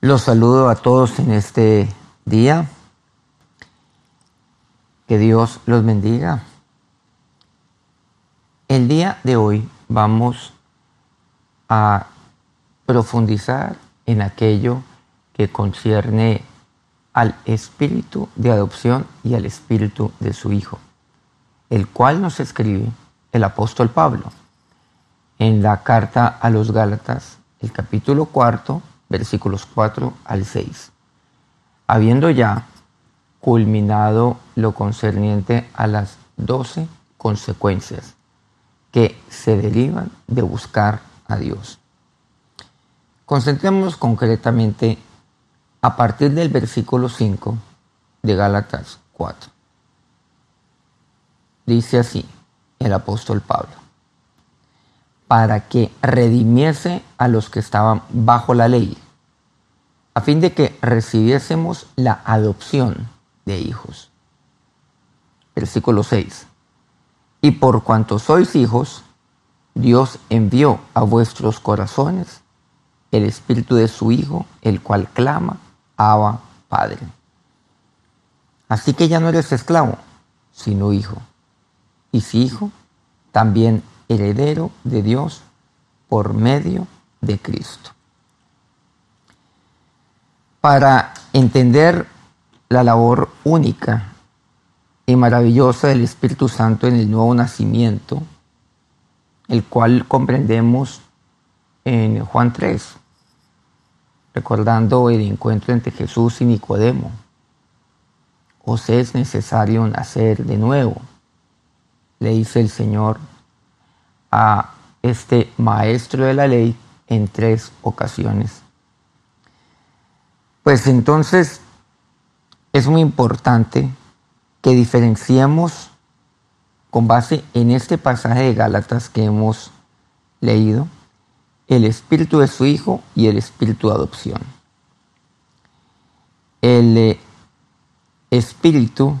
Los saludo a todos en este día. Que Dios los bendiga. El día de hoy vamos a profundizar en aquello que concierne al espíritu de adopción y al espíritu de su Hijo, el cual nos escribe el apóstol Pablo en la carta a los Gálatas, el capítulo cuarto, versículos 4 al 6. Habiendo ya culminado lo concerniente a las doce consecuencias que se derivan de buscar a Dios. Concentrémonos concretamente a partir del versículo 5 de Gálatas 4. Dice así el apóstol Pablo, para que redimiese a los que estaban bajo la ley, a fin de que recibiésemos la adopción de hijos. Versículo 6. Y por cuanto sois hijos, Dios envió a vuestros corazones el espíritu de su Hijo, el cual clama, Abba, Padre. Así que ya no eres esclavo, sino hijo. Y si hijo, también heredero de Dios por medio de Cristo. Para entender la labor única y maravillosa del Espíritu Santo en el nuevo nacimiento, el cual comprendemos en Juan 3, recordando el encuentro entre Jesús y Nicodemo. Os es necesario nacer de nuevo, le dice el Señor a este maestro de la ley en tres ocasiones. Pues entonces es muy importante que diferenciemos con base en este pasaje de Gálatas que hemos leído el espíritu de su hijo y el espíritu de adopción. El eh, espíritu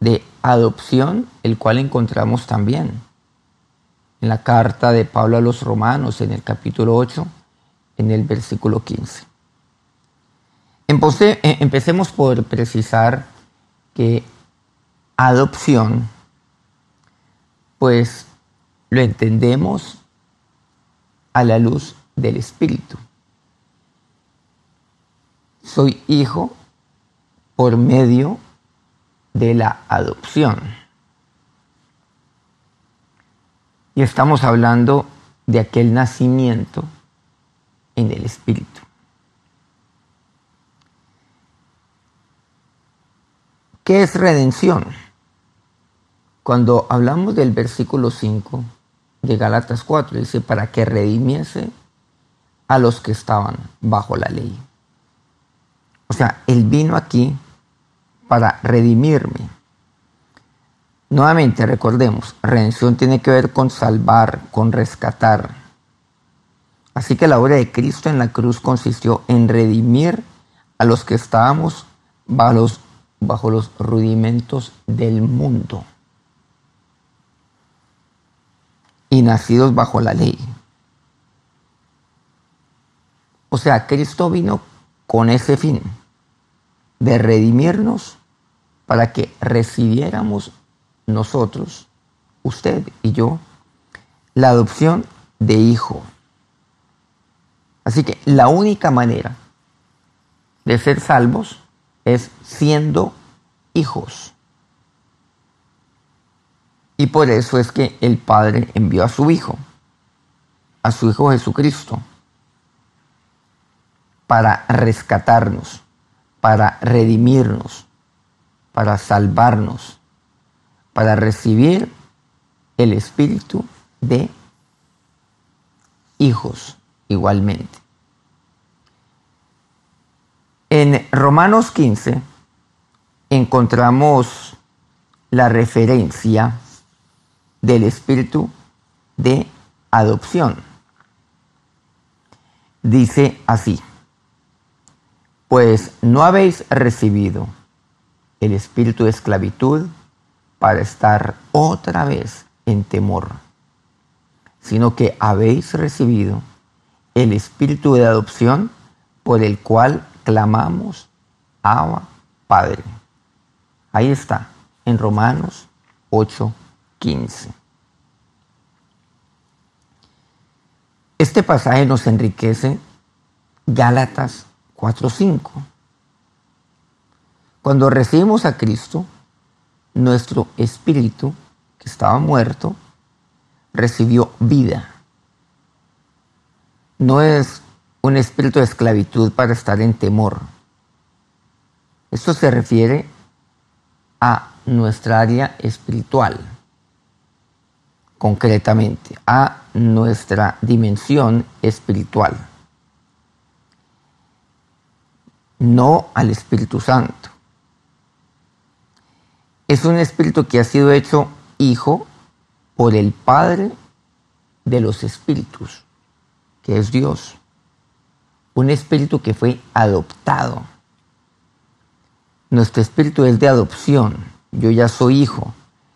de adopción, el cual encontramos también en la carta de Pablo a los Romanos, en el capítulo 8, en el versículo 15. Eh, empecemos por precisar que adopción, pues lo entendemos a la luz del Espíritu. Soy hijo por medio de la adopción. Y estamos hablando de aquel nacimiento en el Espíritu. ¿Qué es redención? Cuando hablamos del versículo 5 de Galatas 4, dice, para que redimiese a los que estaban bajo la ley. O sea, Él vino aquí para redimirme. Nuevamente, recordemos, redención tiene que ver con salvar, con rescatar. Así que la obra de Cristo en la cruz consistió en redimir a los que estábamos bajo los, bajo los rudimentos del mundo y nacidos bajo la ley. O sea, Cristo vino con ese fin de redimirnos para que recibiéramos nosotros, usted y yo, la adopción de hijo. Así que la única manera de ser salvos es siendo hijos. Y por eso es que el Padre envió a su Hijo, a su Hijo Jesucristo, para rescatarnos, para redimirnos, para salvarnos para recibir el espíritu de hijos igualmente. En Romanos 15 encontramos la referencia del espíritu de adopción. Dice así, pues no habéis recibido el espíritu de esclavitud para estar otra vez en temor, sino que habéis recibido el espíritu de adopción por el cual clamamos, Abba, Padre. Ahí está, en Romanos 8:15. Este pasaje nos enriquece Gálatas 4:5. Cuando recibimos a Cristo, nuestro espíritu, que estaba muerto, recibió vida. No es un espíritu de esclavitud para estar en temor. Esto se refiere a nuestra área espiritual, concretamente, a nuestra dimensión espiritual, no al Espíritu Santo. Es un espíritu que ha sido hecho hijo por el Padre de los espíritus, que es Dios. Un espíritu que fue adoptado. Nuestro espíritu es de adopción. Yo ya soy hijo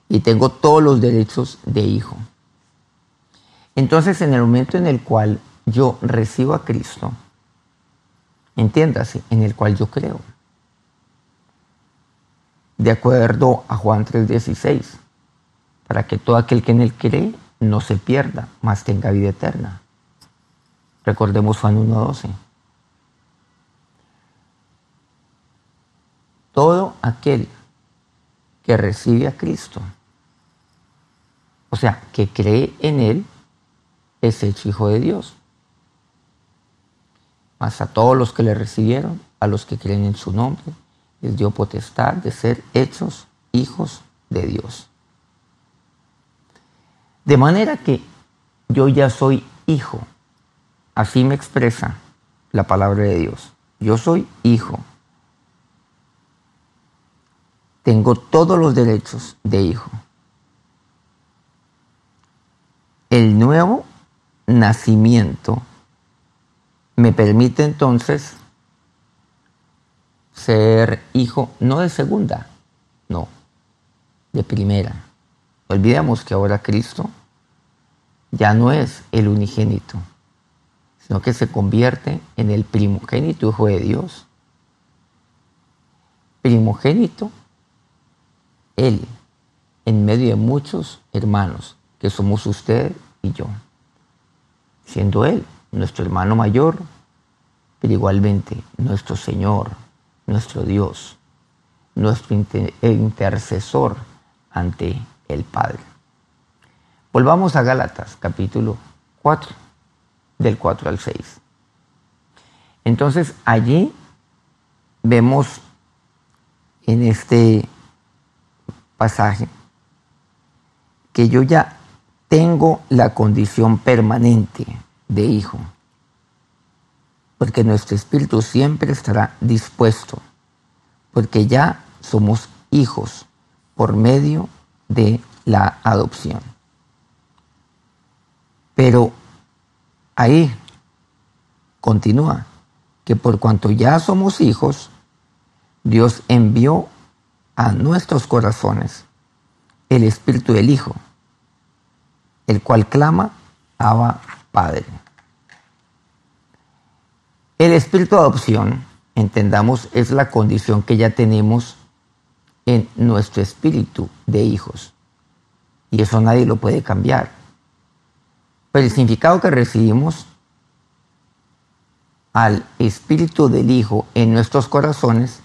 y tengo todos los derechos de hijo. Entonces, en el momento en el cual yo recibo a Cristo, entiéndase, en el cual yo creo de acuerdo a Juan 3:16, para que todo aquel que en él cree no se pierda, mas tenga vida eterna. Recordemos Juan 1:12. Todo aquel que recibe a Cristo, o sea, que cree en Él, es hecho hijo de Dios. Mas a todos los que le recibieron, a los que creen en su nombre, les dio potestad de ser hechos hijos de Dios. De manera que yo ya soy hijo. Así me expresa la palabra de Dios. Yo soy hijo. Tengo todos los derechos de hijo. El nuevo nacimiento me permite entonces ser hijo no de segunda, no, de primera. Olvidemos que ahora Cristo ya no es el unigénito, sino que se convierte en el primogénito hijo de Dios. Primogénito, Él, en medio de muchos hermanos, que somos usted y yo, siendo Él nuestro hermano mayor, pero igualmente nuestro Señor, nuestro Dios, nuestro intercesor ante el Padre. Volvamos a Gálatas, capítulo 4, del 4 al 6. Entonces allí vemos en este pasaje que yo ya tengo la condición permanente de hijo porque nuestro espíritu siempre estará dispuesto, porque ya somos hijos por medio de la adopción. Pero ahí continúa que por cuanto ya somos hijos, Dios envió a nuestros corazones el espíritu del Hijo, el cual clama, Abba Padre. El espíritu de adopción, entendamos, es la condición que ya tenemos en nuestro espíritu de hijos. Y eso nadie lo puede cambiar. Pero el significado que recibimos al espíritu del Hijo en nuestros corazones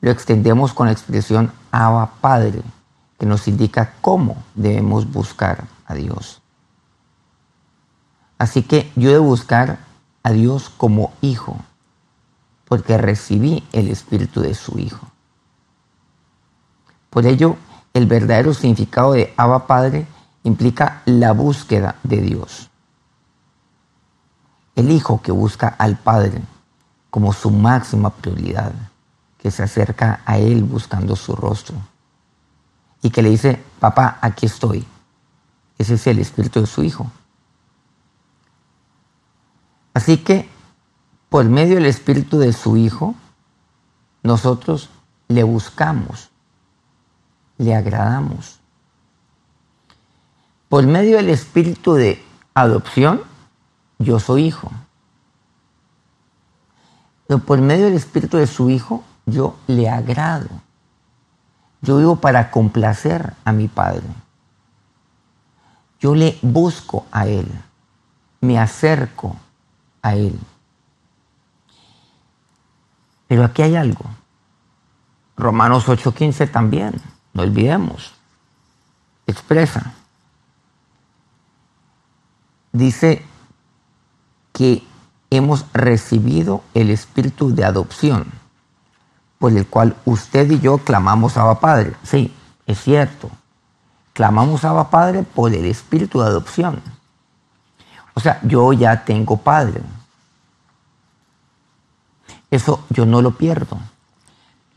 lo extendemos con la expresión Abba Padre, que nos indica cómo debemos buscar a Dios. Así que yo debo buscar a Dios como hijo, porque recibí el espíritu de su hijo. Por ello, el verdadero significado de Abba Padre implica la búsqueda de Dios. El hijo que busca al Padre como su máxima prioridad, que se acerca a Él buscando su rostro y que le dice, papá, aquí estoy. Ese es el espíritu de su hijo. Así que, por medio del Espíritu de su Hijo, nosotros le buscamos, le agradamos. Por medio del Espíritu de adopción, yo soy hijo. Pero por medio del Espíritu de su Hijo, yo le agrado. Yo vivo para complacer a mi Padre. Yo le busco a Él. Me acerco a Él. Pero aquí hay algo. Romanos 8:15 también, no olvidemos. Expresa. Dice que hemos recibido el espíritu de adopción, por el cual usted y yo clamamos a Padre. Sí, es cierto. Clamamos a Padre por el espíritu de adopción. O sea, yo ya tengo Padre. Eso yo no lo pierdo.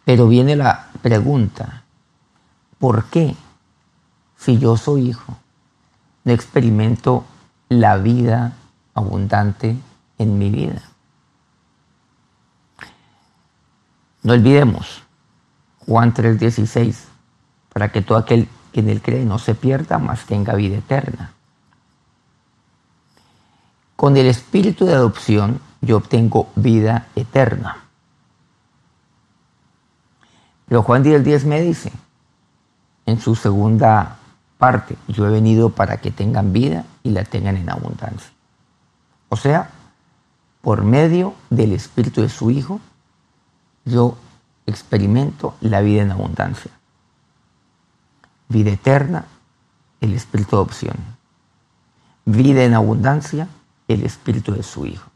Pero viene la pregunta, ¿por qué si yo soy hijo no experimento la vida abundante en mi vida? No olvidemos Juan 3:16, para que todo aquel que en él cree no se pierda, mas tenga vida eterna. Con el espíritu de adopción yo obtengo vida eterna. Pero Juan 10, me dice, en su segunda parte, yo he venido para que tengan vida y la tengan en abundancia. O sea, por medio del Espíritu de su Hijo, yo experimento la vida en abundancia. Vida eterna, el Espíritu de adopción. Vida en abundancia, el Espíritu de su Hijo.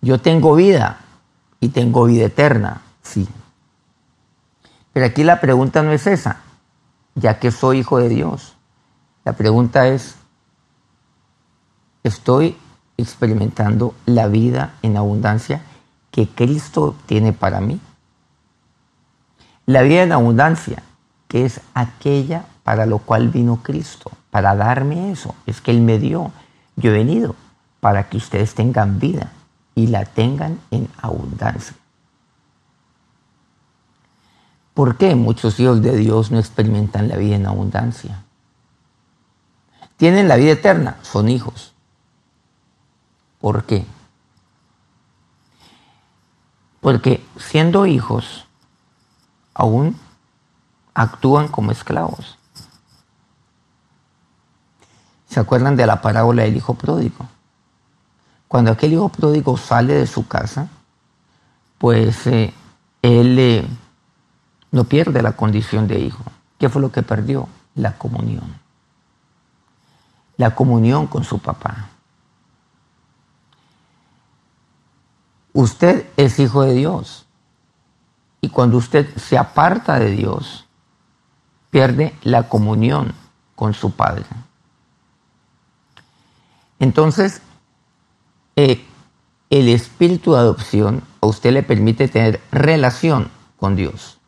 Yo tengo vida y tengo vida eterna, sí. Pero aquí la pregunta no es esa, ya que soy hijo de Dios. La pregunta es, ¿estoy experimentando la vida en abundancia que Cristo tiene para mí? La vida en abundancia, que es aquella para lo cual vino Cristo, para darme eso, es que Él me dio. Yo he venido para que ustedes tengan vida y la tengan en abundancia. ¿Por qué muchos hijos de Dios no experimentan la vida en abundancia? Tienen la vida eterna, son hijos. ¿Por qué? Porque siendo hijos, aún actúan como esclavos. ¿Se acuerdan de la parábola del hijo pródigo? Cuando aquel hijo pródigo sale de su casa, pues eh, él eh, no pierde la condición de hijo. ¿Qué fue lo que perdió? La comunión. La comunión con su papá. Usted es hijo de Dios. Y cuando usted se aparta de Dios, pierde la comunión con su Padre. Entonces, eh, el espíritu de adopción a usted le permite tener relación con Dios.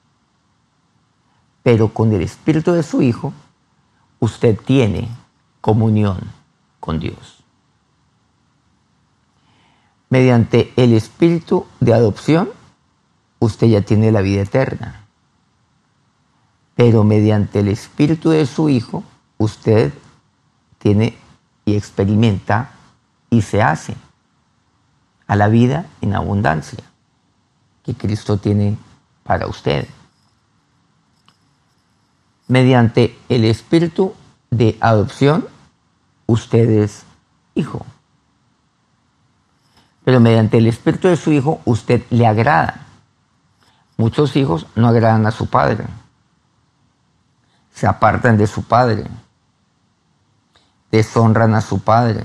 Pero con el espíritu de su Hijo, usted tiene comunión con Dios. Mediante el espíritu de adopción, usted ya tiene la vida eterna. Pero mediante el espíritu de su Hijo, usted tiene y experimenta y se hace a la vida en abundancia que Cristo tiene para usted. Mediante el espíritu de adopción, usted es hijo. Pero mediante el espíritu de su hijo, usted le agrada. Muchos hijos no agradan a su padre. Se apartan de su padre. Deshonran a su padre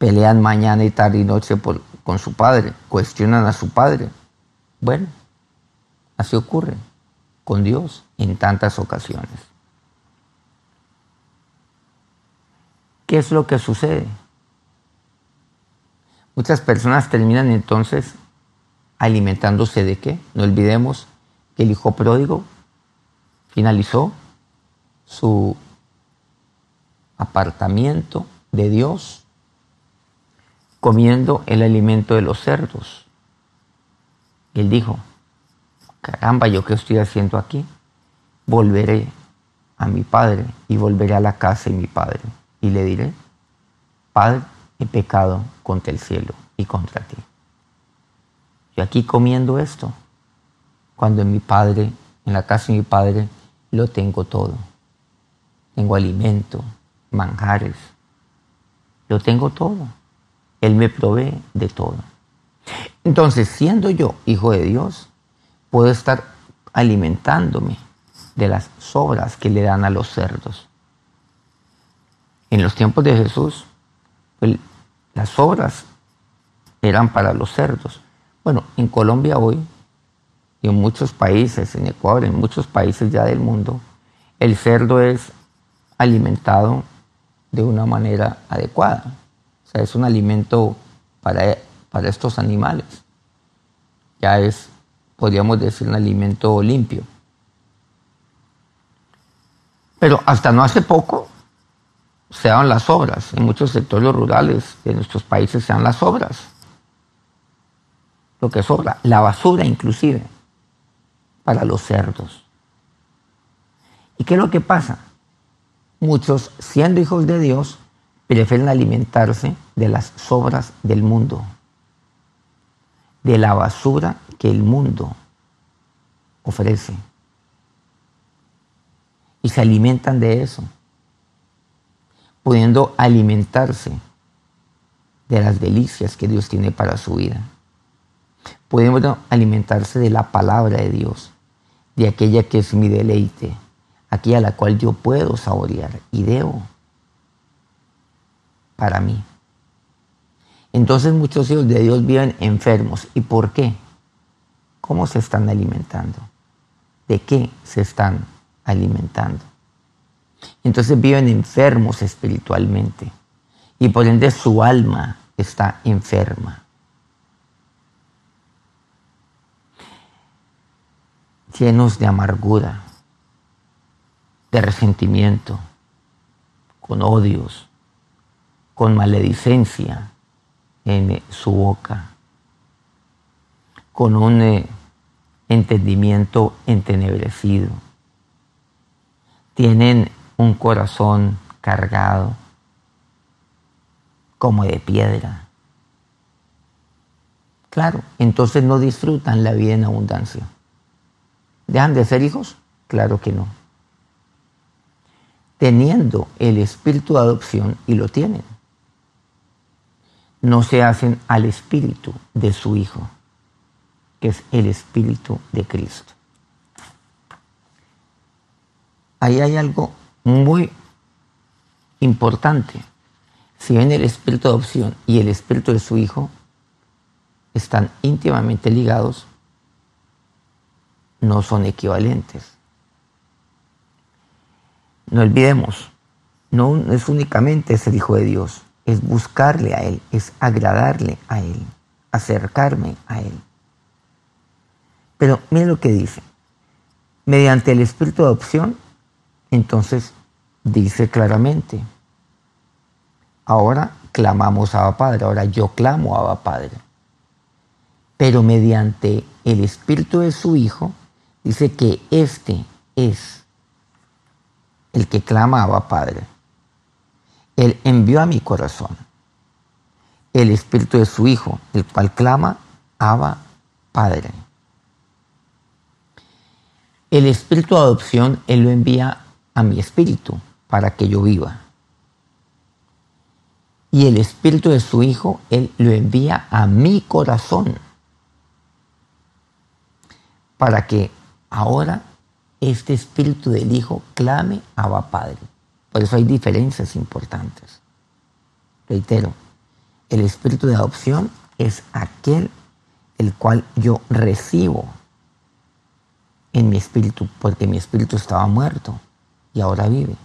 pelean mañana y tarde y noche con su padre, cuestionan a su padre. Bueno, así ocurre con Dios en tantas ocasiones. ¿Qué es lo que sucede? Muchas personas terminan entonces alimentándose de qué? No olvidemos que el hijo pródigo finalizó su apartamiento de Dios comiendo el alimento de los cerdos. Y él dijo, caramba, ¿yo qué estoy haciendo aquí? Volveré a mi padre y volveré a la casa de mi padre. Y le diré, Padre, he pecado contra el cielo y contra ti. Yo aquí comiendo esto, cuando en mi padre, en la casa de mi padre, lo tengo todo. Tengo alimento, manjares, lo tengo todo. Él me provee de todo. Entonces, siendo yo hijo de Dios, puedo estar alimentándome de las sobras que le dan a los cerdos. En los tiempos de Jesús, las sobras eran para los cerdos. Bueno, en Colombia hoy y en muchos países, en Ecuador, en muchos países ya del mundo, el cerdo es alimentado de una manera adecuada. O sea, es un alimento para, para estos animales. Ya es, podríamos decir, un alimento limpio. Pero hasta no hace poco se dan las obras. En muchos sectores rurales de nuestros países se dan las obras. Lo que sobra, la basura inclusive, para los cerdos. ¿Y qué es lo que pasa? Muchos, siendo hijos de Dios, prefieren alimentarse de las sobras del mundo, de la basura que el mundo ofrece. Y se alimentan de eso, pudiendo alimentarse de las delicias que Dios tiene para su vida. Pudiendo alimentarse de la palabra de Dios, de aquella que es mi deleite, aquella a la cual yo puedo saborear y debo para mí. Entonces muchos hijos de Dios viven enfermos. ¿Y por qué? ¿Cómo se están alimentando? ¿De qué se están alimentando? Entonces viven enfermos espiritualmente y por ende su alma está enferma. Llenos de amargura, de resentimiento, con odios, con maledicencia en su boca, con un eh, entendimiento entenebrecido. Tienen un corazón cargado como de piedra. Claro, entonces no disfrutan la vida en abundancia. ¿Dejan de ser hijos? Claro que no teniendo el espíritu de adopción y lo tienen. No se hacen al espíritu de su Hijo, que es el espíritu de Cristo. Ahí hay algo muy importante. Si ven el espíritu de adopción y el espíritu de su Hijo están íntimamente ligados, no son equivalentes. No olvidemos, no es únicamente ser hijo de Dios, es buscarle a Él, es agradarle a Él, acercarme a Él. Pero miren lo que dice. Mediante el espíritu de adopción, entonces dice claramente, ahora clamamos a Abba Padre, ahora yo clamo a Abba Padre. Pero mediante el espíritu de su Hijo, dice que este es el que clama Abba Padre. Él envió a mi corazón el espíritu de su Hijo, el cual clama Abba Padre. El espíritu de adopción Él lo envía a mi espíritu para que yo viva. Y el espíritu de su Hijo Él lo envía a mi corazón para que ahora este espíritu del Hijo clame a Padre. Por eso hay diferencias importantes. Reitero, el espíritu de adopción es aquel el cual yo recibo en mi espíritu, porque mi espíritu estaba muerto y ahora vive.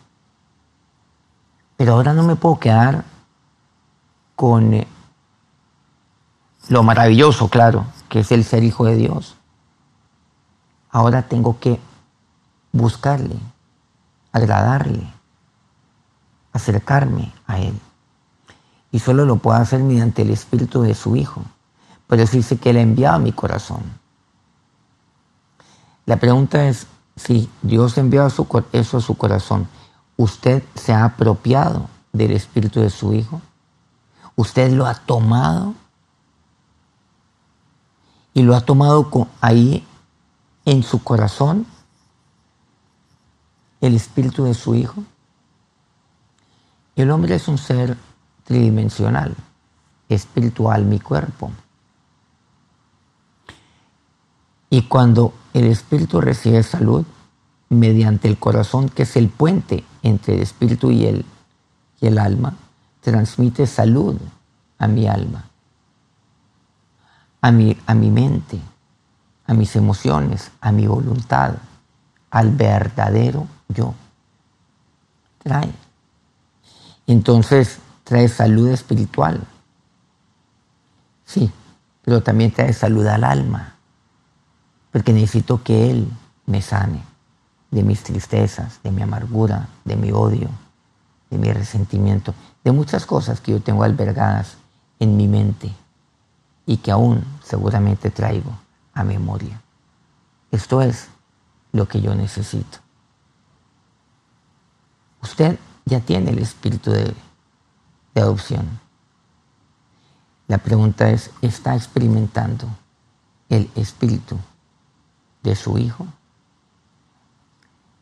Pero ahora no me puedo quedar con eh, lo maravilloso, claro, que es el ser hijo de Dios. Ahora tengo que buscarle, agradarle, acercarme a Él. Y solo lo puedo hacer mediante el Espíritu de su Hijo. Por eso dice que Él ha enviado a mi corazón. La pregunta es, si Dios enviado eso a su corazón, ¿usted se ha apropiado del Espíritu de su Hijo? ¿Usted lo ha tomado? y lo ha tomado ahí en su corazón el espíritu de su hijo. El hombre es un ser tridimensional, espiritual, mi cuerpo. Y cuando el espíritu recibe salud, mediante el corazón, que es el puente entre el espíritu y el, y el alma, transmite salud a mi alma, a mi, a mi mente, a mis emociones, a mi voluntad, al verdadero yo. Trae. Entonces trae salud espiritual. Sí, pero también trae salud al alma, porque necesito que Él me sane de mis tristezas, de mi amargura, de mi odio, de mi resentimiento, de muchas cosas que yo tengo albergadas en mi mente y que aún seguramente traigo a memoria. Esto es lo que yo necesito. Usted ya tiene el espíritu de, adopción. La pregunta es, ¿está experimentando el espíritu de su hijo?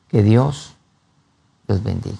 Que Dios los bendiga.